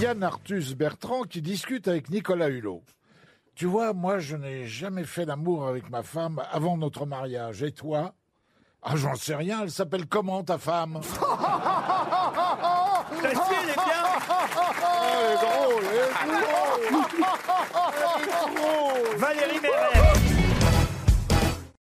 Yann Arthus Bertrand qui discute avec Nicolas Hulot. Tu vois, moi, je n'ai jamais fait l'amour avec ma femme avant notre mariage. Et toi? Ah, j'en sais rien. Elle s'appelle comment, ta femme? Ta fille, elle est bien. Elle est drôle, elle est drôle. Valérie Mérès.